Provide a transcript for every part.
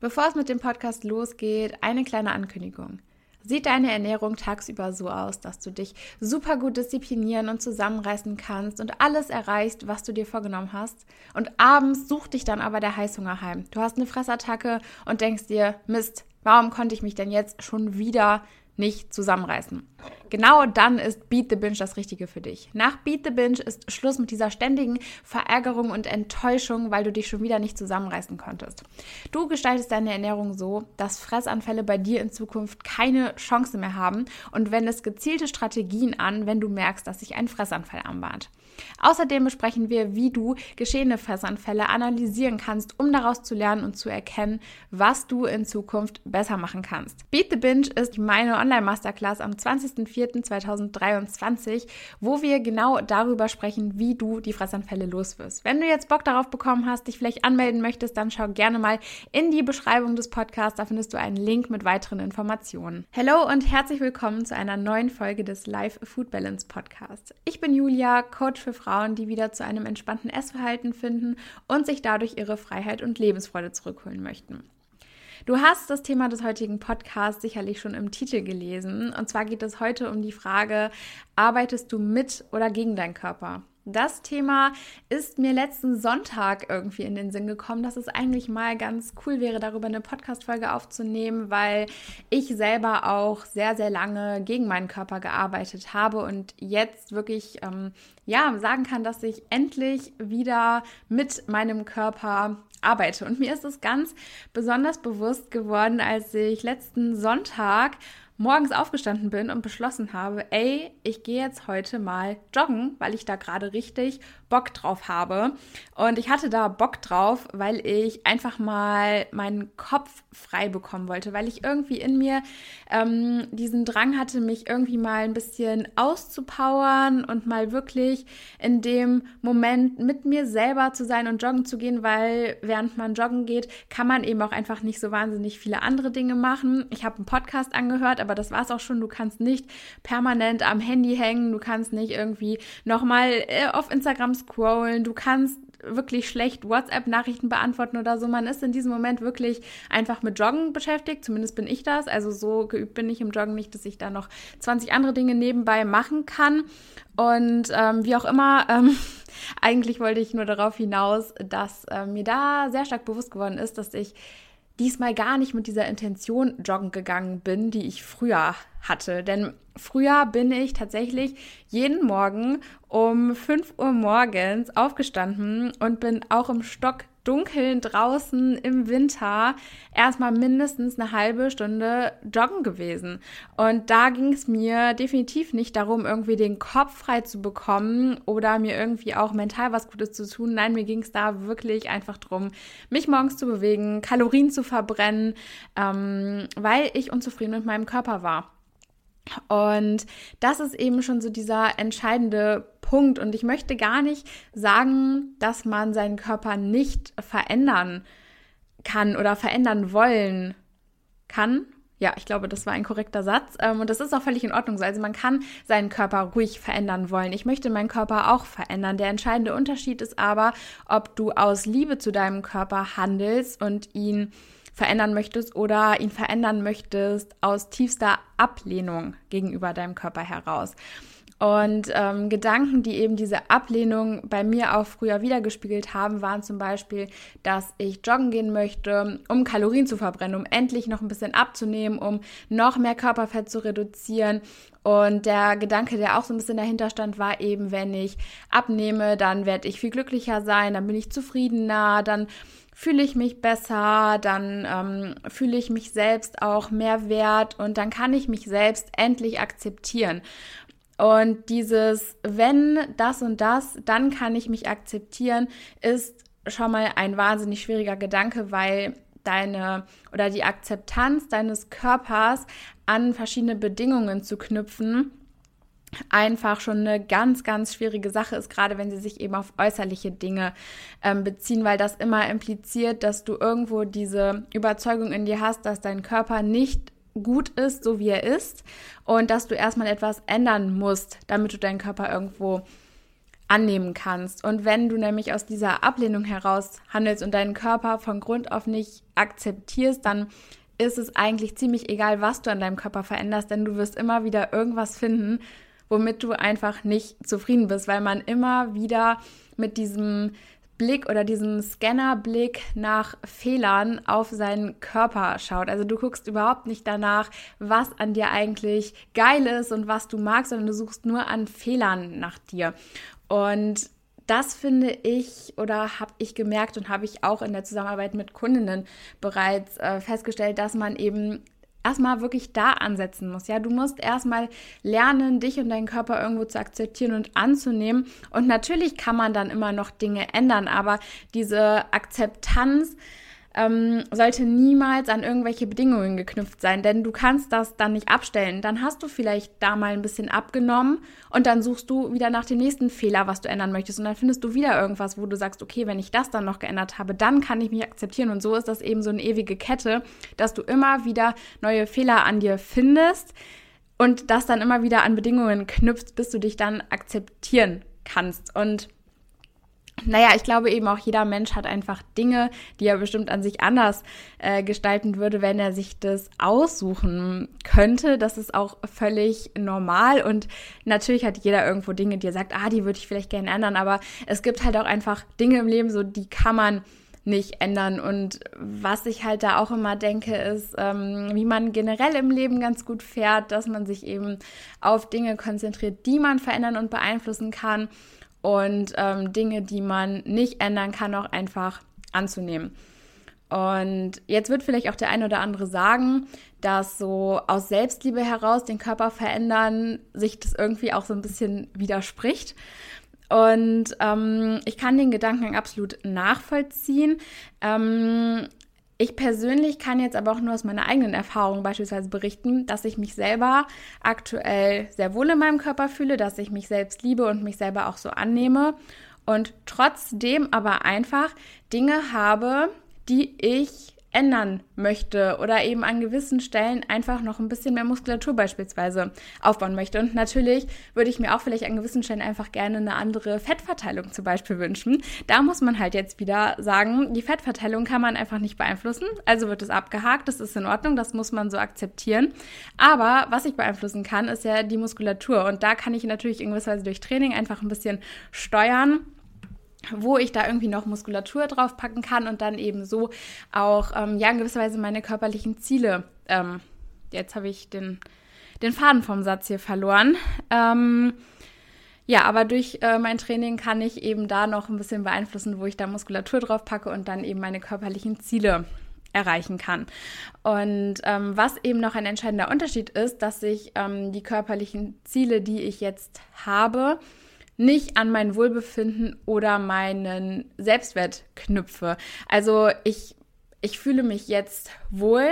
Bevor es mit dem Podcast losgeht, eine kleine Ankündigung. Sieht deine Ernährung tagsüber so aus, dass du dich super gut disziplinieren und zusammenreißen kannst und alles erreichst, was du dir vorgenommen hast? Und abends sucht dich dann aber der Heißhunger heim. Du hast eine Fressattacke und denkst dir, Mist, warum konnte ich mich denn jetzt schon wieder nicht zusammenreißen. Genau dann ist Beat the Binge das Richtige für dich. Nach Beat the Binge ist Schluss mit dieser ständigen Verärgerung und Enttäuschung, weil du dich schon wieder nicht zusammenreißen konntest. Du gestaltest deine Ernährung so, dass Fressanfälle bei dir in Zukunft keine Chance mehr haben und wendest gezielte Strategien an, wenn du merkst, dass sich ein Fressanfall anbahnt. Außerdem besprechen wir, wie du geschehene Fressanfälle analysieren kannst, um daraus zu lernen und zu erkennen, was du in Zukunft besser machen kannst. Beat the Binge ist meine Online-Masterclass am 20.04.2023, wo wir genau darüber sprechen, wie du die Fressanfälle loswirst. Wenn du jetzt Bock darauf bekommen hast, dich vielleicht anmelden möchtest, dann schau gerne mal in die Beschreibung des Podcasts, da findest du einen Link mit weiteren Informationen. Hallo und herzlich willkommen zu einer neuen Folge des Live Food Balance Podcasts. Ich bin Julia, Coach für Frauen, die wieder zu einem entspannten Essverhalten finden und sich dadurch ihre Freiheit und Lebensfreude zurückholen möchten. Du hast das Thema des heutigen Podcasts sicherlich schon im Titel gelesen. Und zwar geht es heute um die Frage, arbeitest du mit oder gegen deinen Körper? Das Thema ist mir letzten Sonntag irgendwie in den Sinn gekommen, dass es eigentlich mal ganz cool wäre, darüber eine Podcast-Folge aufzunehmen, weil ich selber auch sehr, sehr lange gegen meinen Körper gearbeitet habe und jetzt wirklich, ähm, ja, sagen kann, dass ich endlich wieder mit meinem Körper arbeite. Und mir ist es ganz besonders bewusst geworden, als ich letzten Sonntag morgens aufgestanden bin und beschlossen habe, ey, ich gehe jetzt heute mal joggen, weil ich da gerade richtig Bock drauf habe. Und ich hatte da Bock drauf, weil ich einfach mal meinen Kopf frei bekommen wollte, weil ich irgendwie in mir ähm, diesen Drang hatte, mich irgendwie mal ein bisschen auszupowern und mal wirklich in dem Moment mit mir selber zu sein und joggen zu gehen, weil während man joggen geht, kann man eben auch einfach nicht so wahnsinnig viele andere Dinge machen. Ich habe einen Podcast angehört, aber das war es auch schon. Du kannst nicht permanent am Handy hängen, du kannst nicht irgendwie nochmal äh, auf Instagram scrollen, du kannst wirklich schlecht WhatsApp-Nachrichten beantworten oder so. Man ist in diesem Moment wirklich einfach mit Joggen beschäftigt. Zumindest bin ich das. Also so geübt bin ich im Joggen nicht, dass ich da noch 20 andere Dinge nebenbei machen kann. Und ähm, wie auch immer, ähm, eigentlich wollte ich nur darauf hinaus, dass äh, mir da sehr stark bewusst geworden ist, dass ich diesmal gar nicht mit dieser Intention joggen gegangen bin, die ich früher hatte. Denn früher bin ich tatsächlich jeden Morgen um 5 Uhr morgens aufgestanden und bin auch im Stock Dunkeln draußen im Winter erstmal mindestens eine halbe Stunde joggen gewesen. Und da ging es mir definitiv nicht darum, irgendwie den Kopf frei zu bekommen oder mir irgendwie auch mental was Gutes zu tun. Nein, mir ging es da wirklich einfach darum, mich morgens zu bewegen, Kalorien zu verbrennen, ähm, weil ich unzufrieden mit meinem Körper war. Und das ist eben schon so dieser entscheidende Punkt. Und ich möchte gar nicht sagen, dass man seinen Körper nicht verändern kann oder verändern wollen kann. Ja, ich glaube, das war ein korrekter Satz. Ähm, und das ist auch völlig in Ordnung so. Also man kann seinen Körper ruhig verändern wollen. Ich möchte meinen Körper auch verändern. Der entscheidende Unterschied ist aber, ob du aus Liebe zu deinem Körper handelst und ihn verändern möchtest oder ihn verändern möchtest aus tiefster Ablehnung gegenüber deinem Körper heraus. Und ähm, Gedanken, die eben diese Ablehnung bei mir auch früher wiedergespiegelt haben, waren zum Beispiel, dass ich joggen gehen möchte, um Kalorien zu verbrennen, um endlich noch ein bisschen abzunehmen, um noch mehr Körperfett zu reduzieren. Und der Gedanke, der auch so ein bisschen dahinter stand, war eben, wenn ich abnehme, dann werde ich viel glücklicher sein, dann bin ich zufriedener, dann fühle ich mich besser, dann ähm, fühle ich mich selbst auch mehr wert und dann kann ich mich selbst endlich akzeptieren. Und dieses, wenn das und das, dann kann ich mich akzeptieren, ist schon mal ein wahnsinnig schwieriger Gedanke, weil deine oder die Akzeptanz deines Körpers an verschiedene Bedingungen zu knüpfen, einfach schon eine ganz, ganz schwierige Sache ist, gerade wenn sie sich eben auf äußerliche Dinge ähm, beziehen, weil das immer impliziert, dass du irgendwo diese Überzeugung in dir hast, dass dein Körper nicht gut ist, so wie er ist und dass du erstmal etwas ändern musst, damit du deinen Körper irgendwo annehmen kannst. Und wenn du nämlich aus dieser Ablehnung heraus handelst und deinen Körper von Grund auf nicht akzeptierst, dann ist es eigentlich ziemlich egal, was du an deinem Körper veränderst, denn du wirst immer wieder irgendwas finden, womit du einfach nicht zufrieden bist, weil man immer wieder mit diesem Blick oder diesem Scannerblick nach Fehlern auf seinen Körper schaut. Also du guckst überhaupt nicht danach, was an dir eigentlich geil ist und was du magst, sondern du suchst nur an Fehlern nach dir. Und das finde ich oder habe ich gemerkt und habe ich auch in der Zusammenarbeit mit Kundinnen bereits äh, festgestellt, dass man eben erstmal wirklich da ansetzen muss. Ja, du musst erstmal lernen, dich und deinen Körper irgendwo zu akzeptieren und anzunehmen. Und natürlich kann man dann immer noch Dinge ändern, aber diese Akzeptanz, ähm, sollte niemals an irgendwelche Bedingungen geknüpft sein, denn du kannst das dann nicht abstellen. Dann hast du vielleicht da mal ein bisschen abgenommen und dann suchst du wieder nach dem nächsten Fehler, was du ändern möchtest. Und dann findest du wieder irgendwas, wo du sagst, okay, wenn ich das dann noch geändert habe, dann kann ich mich akzeptieren. Und so ist das eben so eine ewige Kette, dass du immer wieder neue Fehler an dir findest und das dann immer wieder an Bedingungen knüpfst, bis du dich dann akzeptieren kannst. Und naja, ich glaube eben auch jeder Mensch hat einfach Dinge, die er bestimmt an sich anders äh, gestalten würde, wenn er sich das aussuchen könnte. Das ist auch völlig normal und natürlich hat jeder irgendwo Dinge, die er sagt, ah, die würde ich vielleicht gerne ändern, aber es gibt halt auch einfach Dinge im Leben, so die kann man nicht ändern. Und was ich halt da auch immer denke, ist, ähm, wie man generell im Leben ganz gut fährt, dass man sich eben auf Dinge konzentriert, die man verändern und beeinflussen kann und ähm, Dinge, die man nicht ändern kann, auch einfach anzunehmen. Und jetzt wird vielleicht auch der eine oder andere sagen, dass so aus Selbstliebe heraus den Körper verändern, sich das irgendwie auch so ein bisschen widerspricht. Und ähm, ich kann den Gedanken absolut nachvollziehen. Ähm, ich persönlich kann jetzt aber auch nur aus meiner eigenen Erfahrung beispielsweise berichten, dass ich mich selber aktuell sehr wohl in meinem Körper fühle, dass ich mich selbst liebe und mich selber auch so annehme und trotzdem aber einfach Dinge habe, die ich ändern möchte oder eben an gewissen Stellen einfach noch ein bisschen mehr Muskulatur beispielsweise aufbauen möchte. Und natürlich würde ich mir auch vielleicht an gewissen Stellen einfach gerne eine andere Fettverteilung zum Beispiel wünschen. Da muss man halt jetzt wieder sagen, die Fettverteilung kann man einfach nicht beeinflussen. Also wird es abgehakt, das ist in Ordnung, das muss man so akzeptieren. Aber was ich beeinflussen kann, ist ja die Muskulatur. Und da kann ich natürlich in gewisser Weise durch Training einfach ein bisschen steuern wo ich da irgendwie noch Muskulatur draufpacken kann und dann eben so auch, ähm, ja, in gewisser Weise meine körperlichen Ziele. Ähm, jetzt habe ich den, den Faden vom Satz hier verloren. Ähm, ja, aber durch äh, mein Training kann ich eben da noch ein bisschen beeinflussen, wo ich da Muskulatur drauf packe und dann eben meine körperlichen Ziele erreichen kann. Und ähm, was eben noch ein entscheidender Unterschied ist, dass ich ähm, die körperlichen Ziele, die ich jetzt habe, nicht an mein Wohlbefinden oder meinen Selbstwert knüpfe. Also ich, ich fühle mich jetzt wohl.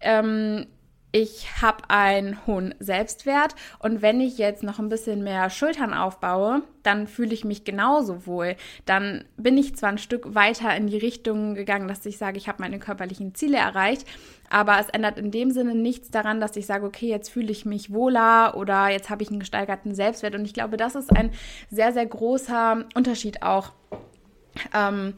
Ähm, ich habe einen hohen Selbstwert und wenn ich jetzt noch ein bisschen mehr Schultern aufbaue, dann fühle ich mich genauso wohl. Dann bin ich zwar ein Stück weiter in die Richtung gegangen, dass ich sage, ich habe meine körperlichen Ziele erreicht, aber es ändert in dem Sinne nichts daran, dass ich sage, okay, jetzt fühle ich mich wohler oder jetzt habe ich einen gesteigerten Selbstwert und ich glaube, das ist ein sehr, sehr großer Unterschied auch. Ähm,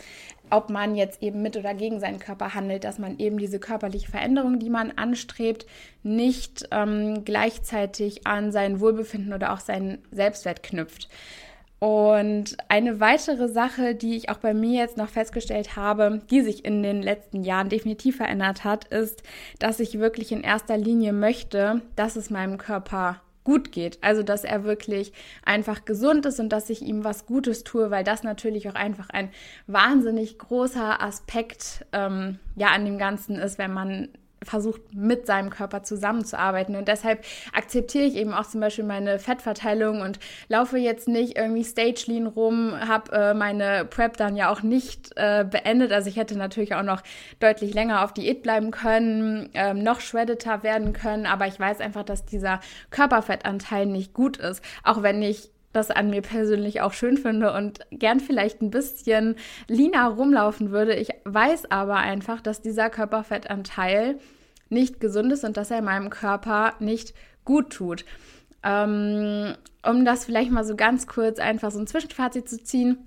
ob man jetzt eben mit oder gegen seinen Körper handelt, dass man eben diese körperliche Veränderung, die man anstrebt, nicht ähm, gleichzeitig an sein Wohlbefinden oder auch seinen Selbstwert knüpft. Und eine weitere Sache, die ich auch bei mir jetzt noch festgestellt habe, die sich in den letzten Jahren definitiv verändert hat, ist, dass ich wirklich in erster Linie möchte, dass es meinem Körper gut geht. Also, dass er wirklich einfach gesund ist und dass ich ihm was Gutes tue, weil das natürlich auch einfach ein wahnsinnig großer Aspekt ähm, ja an dem Ganzen ist, wenn man versucht, mit seinem Körper zusammenzuarbeiten. Und deshalb akzeptiere ich eben auch zum Beispiel meine Fettverteilung und laufe jetzt nicht irgendwie Stage Lean rum, habe äh, meine Prep dann ja auch nicht äh, beendet. Also ich hätte natürlich auch noch deutlich länger auf Diät bleiben können, ähm, noch shreddeter werden können, aber ich weiß einfach, dass dieser Körperfettanteil nicht gut ist. Auch wenn ich das an mir persönlich auch schön finde und gern vielleicht ein bisschen leaner rumlaufen würde. Ich weiß aber einfach, dass dieser Körperfettanteil nicht gesund ist und dass er meinem Körper nicht gut tut. Ähm, um das vielleicht mal so ganz kurz einfach so ein Zwischenfazit zu ziehen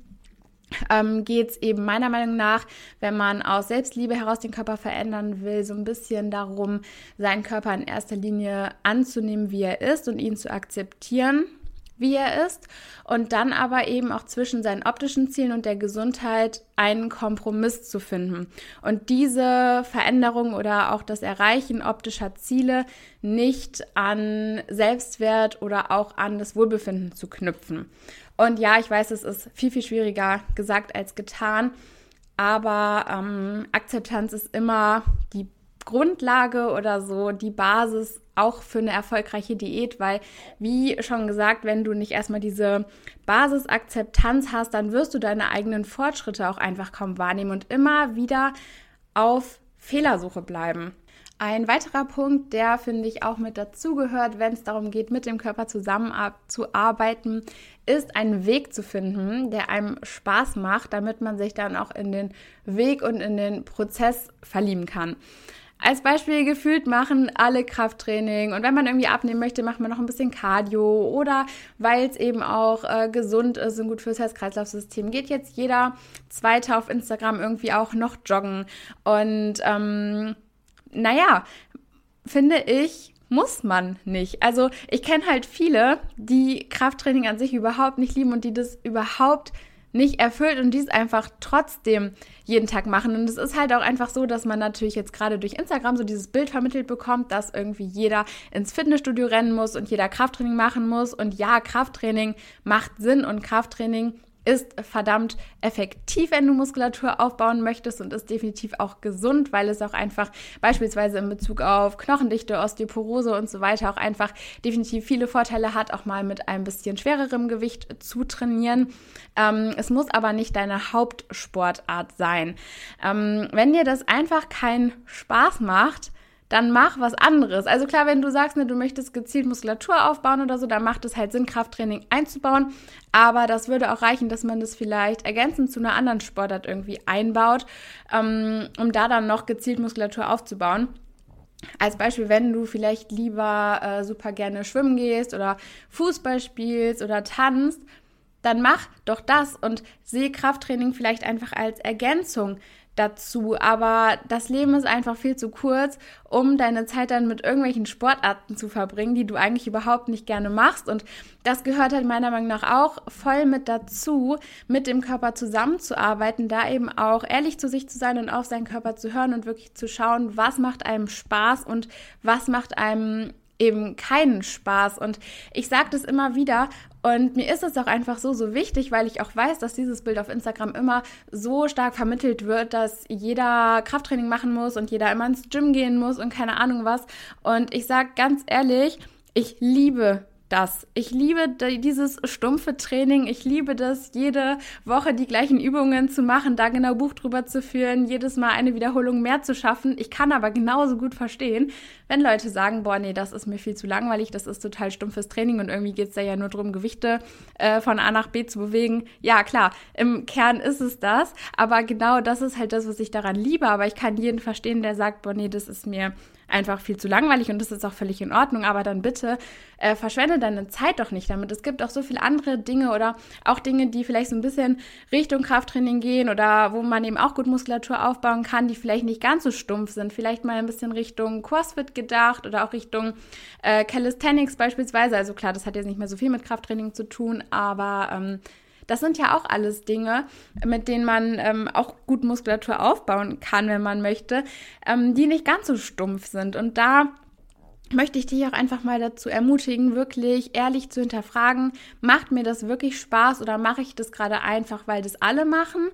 ähm, geht es eben meiner Meinung nach, wenn man aus Selbstliebe heraus den Körper verändern will, so ein bisschen darum, seinen Körper in erster Linie anzunehmen, wie er ist und ihn zu akzeptieren, wie er ist. Und dann aber eben auch zwischen seinen optischen Zielen und der Gesundheit einen Kompromiss zu finden. Und diese Veränderung oder auch das Erreichen optischer Ziele nicht an Selbstwert oder auch an das Wohlbefinden zu knüpfen. Und ja, ich weiß, es ist viel, viel schwieriger gesagt als getan. Aber ähm, Akzeptanz ist immer die Grundlage oder so die Basis auch für eine erfolgreiche Diät, weil, wie schon gesagt, wenn du nicht erstmal diese Basisakzeptanz hast, dann wirst du deine eigenen Fortschritte auch einfach kaum wahrnehmen und immer wieder auf Fehlersuche bleiben. Ein weiterer Punkt, der finde ich auch mit dazugehört, wenn es darum geht, mit dem Körper zusammenzuarbeiten, ist einen Weg zu finden, der einem Spaß macht, damit man sich dann auch in den Weg und in den Prozess verlieben kann. Als Beispiel gefühlt machen alle Krafttraining und wenn man irgendwie abnehmen möchte, macht man noch ein bisschen Cardio oder weil es eben auch äh, gesund ist und gut fürs Herz-Kreislauf-System, geht jetzt jeder Zweite auf Instagram irgendwie auch noch joggen und ähm, naja, finde ich, muss man nicht. Also ich kenne halt viele, die Krafttraining an sich überhaupt nicht lieben und die das überhaupt nicht erfüllt und dies einfach trotzdem jeden Tag machen. Und es ist halt auch einfach so, dass man natürlich jetzt gerade durch Instagram so dieses Bild vermittelt bekommt, dass irgendwie jeder ins Fitnessstudio rennen muss und jeder Krafttraining machen muss. Und ja, Krafttraining macht Sinn und Krafttraining ist verdammt effektiv, wenn du Muskulatur aufbauen möchtest und ist definitiv auch gesund, weil es auch einfach beispielsweise in Bezug auf Knochendichte, Osteoporose und so weiter auch einfach definitiv viele Vorteile hat, auch mal mit ein bisschen schwererem Gewicht zu trainieren. Ähm, es muss aber nicht deine Hauptsportart sein. Ähm, wenn dir das einfach keinen Spaß macht, dann mach was anderes. Also klar, wenn du sagst, ne, du möchtest gezielt Muskulatur aufbauen oder so, dann macht es halt Sinn, Krafttraining einzubauen. Aber das würde auch reichen, dass man das vielleicht ergänzend zu einer anderen Sportart irgendwie einbaut, ähm, um da dann noch gezielt Muskulatur aufzubauen. Als Beispiel, wenn du vielleicht lieber äh, super gerne schwimmen gehst oder Fußball spielst oder tanzt, dann mach doch das und sehe Krafttraining vielleicht einfach als Ergänzung dazu. Aber das Leben ist einfach viel zu kurz, um deine Zeit dann mit irgendwelchen Sportarten zu verbringen, die du eigentlich überhaupt nicht gerne machst. Und das gehört halt meiner Meinung nach auch voll mit dazu, mit dem Körper zusammenzuarbeiten, da eben auch ehrlich zu sich zu sein und auf seinen Körper zu hören und wirklich zu schauen, was macht einem Spaß und was macht einem eben keinen Spaß. Und ich sage das immer wieder und mir ist es auch einfach so, so wichtig, weil ich auch weiß, dass dieses Bild auf Instagram immer so stark vermittelt wird, dass jeder Krafttraining machen muss und jeder immer ins Gym gehen muss und keine Ahnung was. Und ich sage ganz ehrlich, ich liebe das. Ich liebe dieses stumpfe Training. Ich liebe das, jede Woche die gleichen Übungen zu machen, da genau Buch drüber zu führen, jedes Mal eine Wiederholung mehr zu schaffen. Ich kann aber genauso gut verstehen, wenn Leute sagen, boah, nee, das ist mir viel zu langweilig, das ist total stumpfes Training und irgendwie geht es da ja nur darum, Gewichte äh, von A nach B zu bewegen. Ja, klar, im Kern ist es das, aber genau das ist halt das, was ich daran liebe. Aber ich kann jeden verstehen, der sagt, boah, nee, das ist mir einfach viel zu langweilig und das ist auch völlig in Ordnung, aber dann bitte äh, verschwende deine Zeit doch nicht damit. Es gibt auch so viele andere Dinge oder auch Dinge, die vielleicht so ein bisschen Richtung Krafttraining gehen oder wo man eben auch gut Muskulatur aufbauen kann, die vielleicht nicht ganz so stumpf sind. Vielleicht mal ein bisschen Richtung CrossFit gedacht oder auch Richtung äh, Calisthenics beispielsweise. Also klar, das hat jetzt nicht mehr so viel mit Krafttraining zu tun, aber ähm, das sind ja auch alles Dinge, mit denen man ähm, auch gut Muskulatur aufbauen kann, wenn man möchte, ähm, die nicht ganz so stumpf sind. Und da möchte ich dich auch einfach mal dazu ermutigen, wirklich ehrlich zu hinterfragen, macht mir das wirklich Spaß oder mache ich das gerade einfach, weil das alle machen?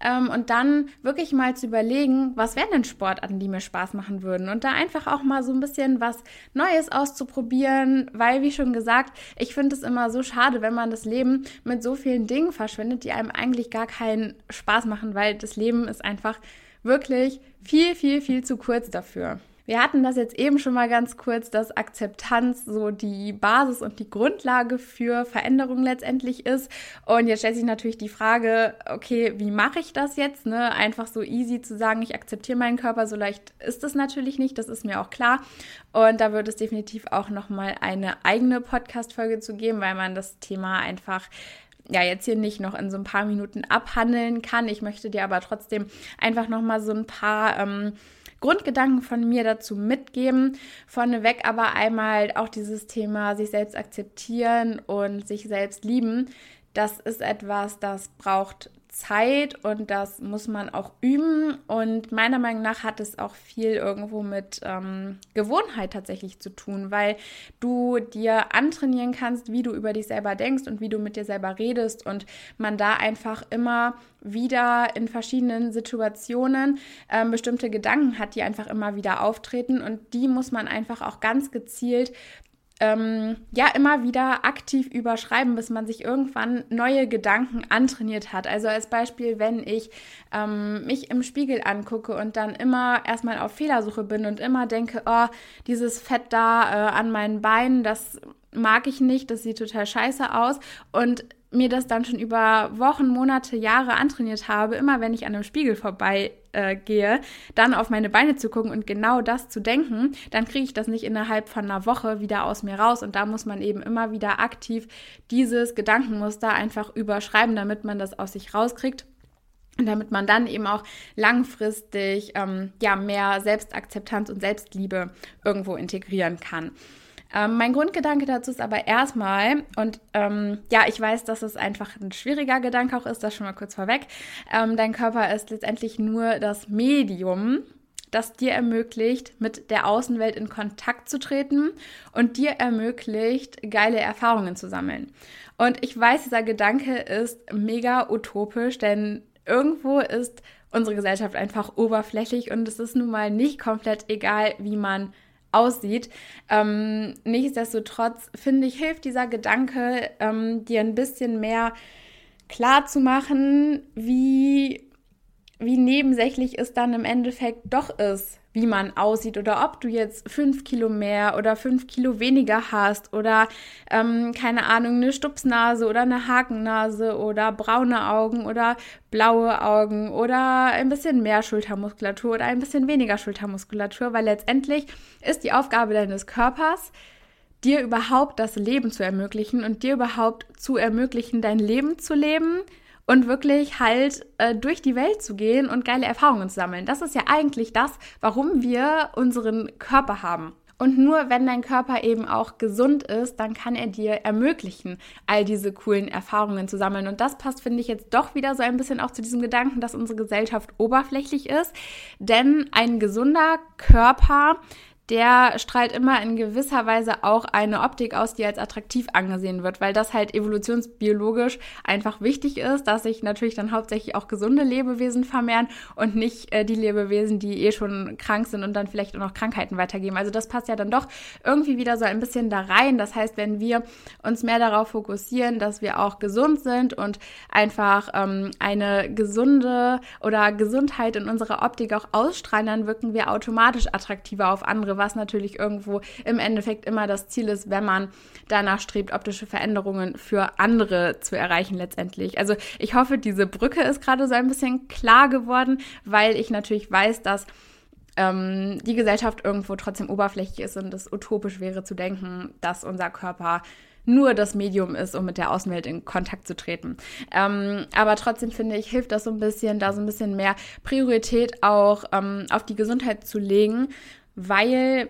Ähm, und dann wirklich mal zu überlegen, was wären denn Sportarten, die mir Spaß machen würden? Und da einfach auch mal so ein bisschen was Neues auszuprobieren, weil, wie schon gesagt, ich finde es immer so schade, wenn man das Leben mit so vielen Dingen verschwendet, die einem eigentlich gar keinen Spaß machen, weil das Leben ist einfach wirklich viel, viel, viel zu kurz dafür. Wir hatten das jetzt eben schon mal ganz kurz, dass Akzeptanz so die Basis und die Grundlage für Veränderung letztendlich ist. Und jetzt stellt sich natürlich die Frage, okay, wie mache ich das jetzt? Ne? Einfach so easy zu sagen, ich akzeptiere meinen Körper, so leicht ist es natürlich nicht, das ist mir auch klar. Und da wird es definitiv auch nochmal eine eigene Podcast-Folge zu geben, weil man das Thema einfach ja jetzt hier nicht noch in so ein paar Minuten abhandeln kann. Ich möchte dir aber trotzdem einfach nochmal so ein paar ähm, Grundgedanken von mir dazu mitgeben. Vorneweg aber einmal auch dieses Thema sich selbst akzeptieren und sich selbst lieben. Das ist etwas, das braucht Zeit und das muss man auch üben. Und meiner Meinung nach hat es auch viel irgendwo mit ähm, Gewohnheit tatsächlich zu tun, weil du dir antrainieren kannst, wie du über dich selber denkst und wie du mit dir selber redest und man da einfach immer wieder in verschiedenen Situationen ähm, bestimmte Gedanken hat, die einfach immer wieder auftreten und die muss man einfach auch ganz gezielt ähm, ja immer wieder aktiv überschreiben, bis man sich irgendwann neue Gedanken antrainiert hat. Also als Beispiel, wenn ich ähm, mich im Spiegel angucke und dann immer erstmal auf Fehlersuche bin und immer denke, oh, dieses Fett da äh, an meinen Beinen, das mag ich nicht, das sieht total scheiße aus und mir das dann schon über Wochen, Monate, Jahre antrainiert habe, immer wenn ich an einem Spiegel vorbei äh, dann auf meine Beine zu gucken und genau das zu denken, dann kriege ich das nicht innerhalb von einer Woche wieder aus mir raus. Und da muss man eben immer wieder aktiv dieses Gedankenmuster einfach überschreiben, damit man das aus sich rauskriegt. Und damit man dann eben auch langfristig ähm, ja, mehr Selbstakzeptanz und Selbstliebe irgendwo integrieren kann. Ähm, mein Grundgedanke dazu ist aber erstmal, und ähm, ja, ich weiß, dass es einfach ein schwieriger Gedanke auch ist, das schon mal kurz vorweg. Ähm, dein Körper ist letztendlich nur das Medium, das dir ermöglicht, mit der Außenwelt in Kontakt zu treten und dir ermöglicht, geile Erfahrungen zu sammeln. Und ich weiß, dieser Gedanke ist mega utopisch, denn irgendwo ist unsere Gesellschaft einfach oberflächlich und es ist nun mal nicht komplett egal, wie man aussieht. Ähm, nichtsdestotrotz finde ich, hilft dieser Gedanke, ähm, dir ein bisschen mehr klar zu machen, wie, wie nebensächlich es dann im Endeffekt doch ist, wie man aussieht oder ob du jetzt fünf Kilo mehr oder fünf Kilo weniger hast oder ähm, keine Ahnung, eine Stupsnase oder eine Hakennase oder braune Augen oder blaue Augen oder ein bisschen mehr Schultermuskulatur oder ein bisschen weniger Schultermuskulatur, weil letztendlich ist die Aufgabe deines Körpers, dir überhaupt das Leben zu ermöglichen und dir überhaupt zu ermöglichen, dein Leben zu leben, und wirklich halt äh, durch die Welt zu gehen und geile Erfahrungen zu sammeln. Das ist ja eigentlich das, warum wir unseren Körper haben. Und nur wenn dein Körper eben auch gesund ist, dann kann er dir ermöglichen, all diese coolen Erfahrungen zu sammeln. Und das passt, finde ich, jetzt doch wieder so ein bisschen auch zu diesem Gedanken, dass unsere Gesellschaft oberflächlich ist. Denn ein gesunder Körper der strahlt immer in gewisser Weise auch eine Optik aus, die als attraktiv angesehen wird, weil das halt evolutionsbiologisch einfach wichtig ist, dass sich natürlich dann hauptsächlich auch gesunde Lebewesen vermehren und nicht äh, die Lebewesen, die eh schon krank sind und dann vielleicht auch noch Krankheiten weitergeben. Also das passt ja dann doch irgendwie wieder so ein bisschen da rein. Das heißt, wenn wir uns mehr darauf fokussieren, dass wir auch gesund sind und einfach ähm, eine gesunde oder Gesundheit in unserer Optik auch ausstrahlen, dann wirken wir automatisch attraktiver auf andere was natürlich irgendwo im Endeffekt immer das Ziel ist, wenn man danach strebt, optische Veränderungen für andere zu erreichen letztendlich. Also ich hoffe, diese Brücke ist gerade so ein bisschen klar geworden, weil ich natürlich weiß, dass ähm, die Gesellschaft irgendwo trotzdem oberflächlich ist und es utopisch wäre zu denken, dass unser Körper nur das Medium ist, um mit der Außenwelt in Kontakt zu treten. Ähm, aber trotzdem finde ich, hilft das so ein bisschen, da so ein bisschen mehr Priorität auch ähm, auf die Gesundheit zu legen weil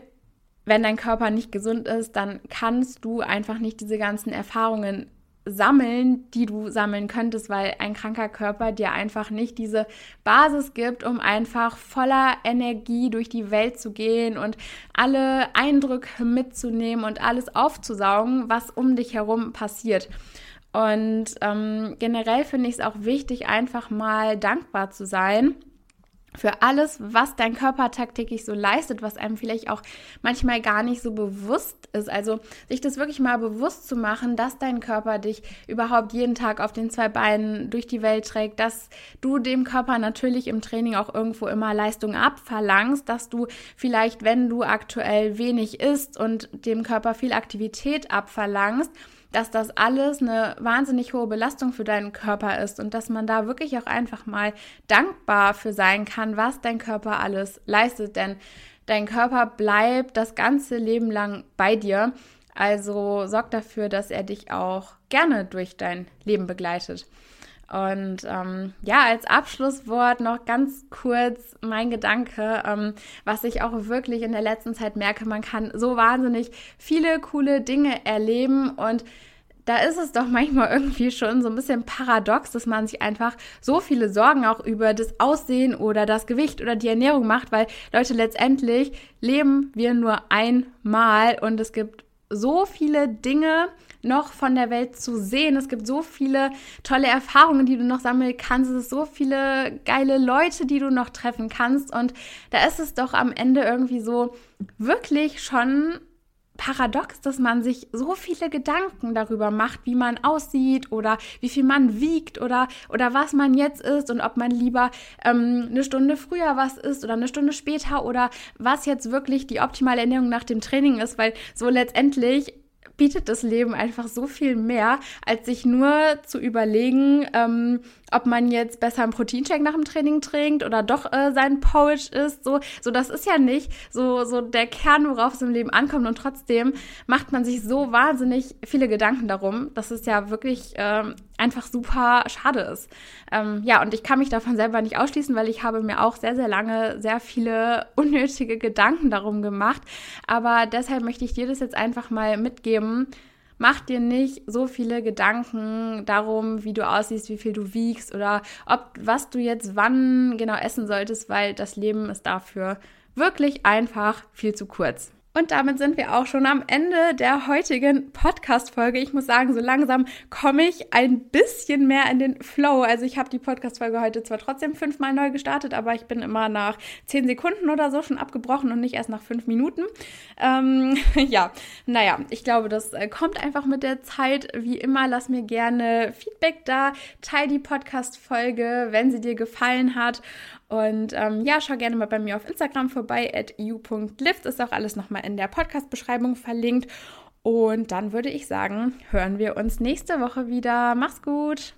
wenn dein Körper nicht gesund ist, dann kannst du einfach nicht diese ganzen Erfahrungen sammeln, die du sammeln könntest, weil ein kranker Körper dir einfach nicht diese Basis gibt, um einfach voller Energie durch die Welt zu gehen und alle Eindrücke mitzunehmen und alles aufzusaugen, was um dich herum passiert. Und ähm, generell finde ich es auch wichtig, einfach mal dankbar zu sein für alles, was dein Körper tagtäglich so leistet, was einem vielleicht auch manchmal gar nicht so bewusst ist. Also sich das wirklich mal bewusst zu machen, dass dein Körper dich überhaupt jeden Tag auf den zwei Beinen durch die Welt trägt, dass du dem Körper natürlich im Training auch irgendwo immer Leistung abverlangst, dass du vielleicht, wenn du aktuell wenig isst und dem Körper viel Aktivität abverlangst, dass das alles eine wahnsinnig hohe Belastung für deinen Körper ist und dass man da wirklich auch einfach mal dankbar für sein kann, was dein Körper alles leistet. Denn dein Körper bleibt das ganze Leben lang bei dir. Also sorg dafür, dass er dich auch gerne durch dein Leben begleitet. Und ähm, ja, als Abschlusswort noch ganz kurz mein Gedanke, ähm, was ich auch wirklich in der letzten Zeit merke, man kann so wahnsinnig viele coole Dinge erleben und da ist es doch manchmal irgendwie schon so ein bisschen paradox, dass man sich einfach so viele Sorgen auch über das Aussehen oder das Gewicht oder die Ernährung macht, weil Leute letztendlich leben wir nur einmal und es gibt so viele Dinge noch von der Welt zu sehen. Es gibt so viele tolle Erfahrungen, die du noch sammeln kannst. Es ist so viele geile Leute, die du noch treffen kannst. Und da ist es doch am Ende irgendwie so wirklich schon paradox, dass man sich so viele Gedanken darüber macht, wie man aussieht oder wie viel man wiegt oder, oder was man jetzt ist und ob man lieber ähm, eine Stunde früher was isst oder eine Stunde später oder was jetzt wirklich die optimale Ernährung nach dem Training ist, weil so letztendlich bietet das Leben einfach so viel mehr, als sich nur zu überlegen, ähm, ob man jetzt besser einen Proteinshake nach dem Training trinkt oder doch äh, sein Porridge isst. So, so, das ist ja nicht so, so der Kern, worauf es im Leben ankommt. Und trotzdem macht man sich so wahnsinnig viele Gedanken darum, dass es ja wirklich ähm, einfach super schade ist. Ähm, ja, und ich kann mich davon selber nicht ausschließen, weil ich habe mir auch sehr, sehr lange sehr viele unnötige Gedanken darum gemacht. Aber deshalb möchte ich dir das jetzt einfach mal mitgeben mach dir nicht so viele Gedanken darum, wie du aussiehst, wie viel du wiegst oder ob was du jetzt wann genau essen solltest, weil das Leben ist dafür wirklich einfach viel zu kurz. Und damit sind wir auch schon am Ende der heutigen Podcast-Folge. Ich muss sagen, so langsam komme ich ein bisschen mehr in den Flow. Also ich habe die Podcast-Folge heute zwar trotzdem fünfmal neu gestartet, aber ich bin immer nach zehn Sekunden oder so schon abgebrochen und nicht erst nach fünf Minuten. Ähm, ja, naja, ich glaube, das äh, kommt einfach mit der Zeit. Wie immer, lass mir gerne Feedback da. Teil die Podcast-Folge, wenn sie dir gefallen hat. Und ähm, ja, schau gerne mal bei mir auf Instagram vorbei, at you.lift. Ist auch alles nochmal in der Podcast-Beschreibung verlinkt. Und dann würde ich sagen, hören wir uns nächste Woche wieder. Mach's gut!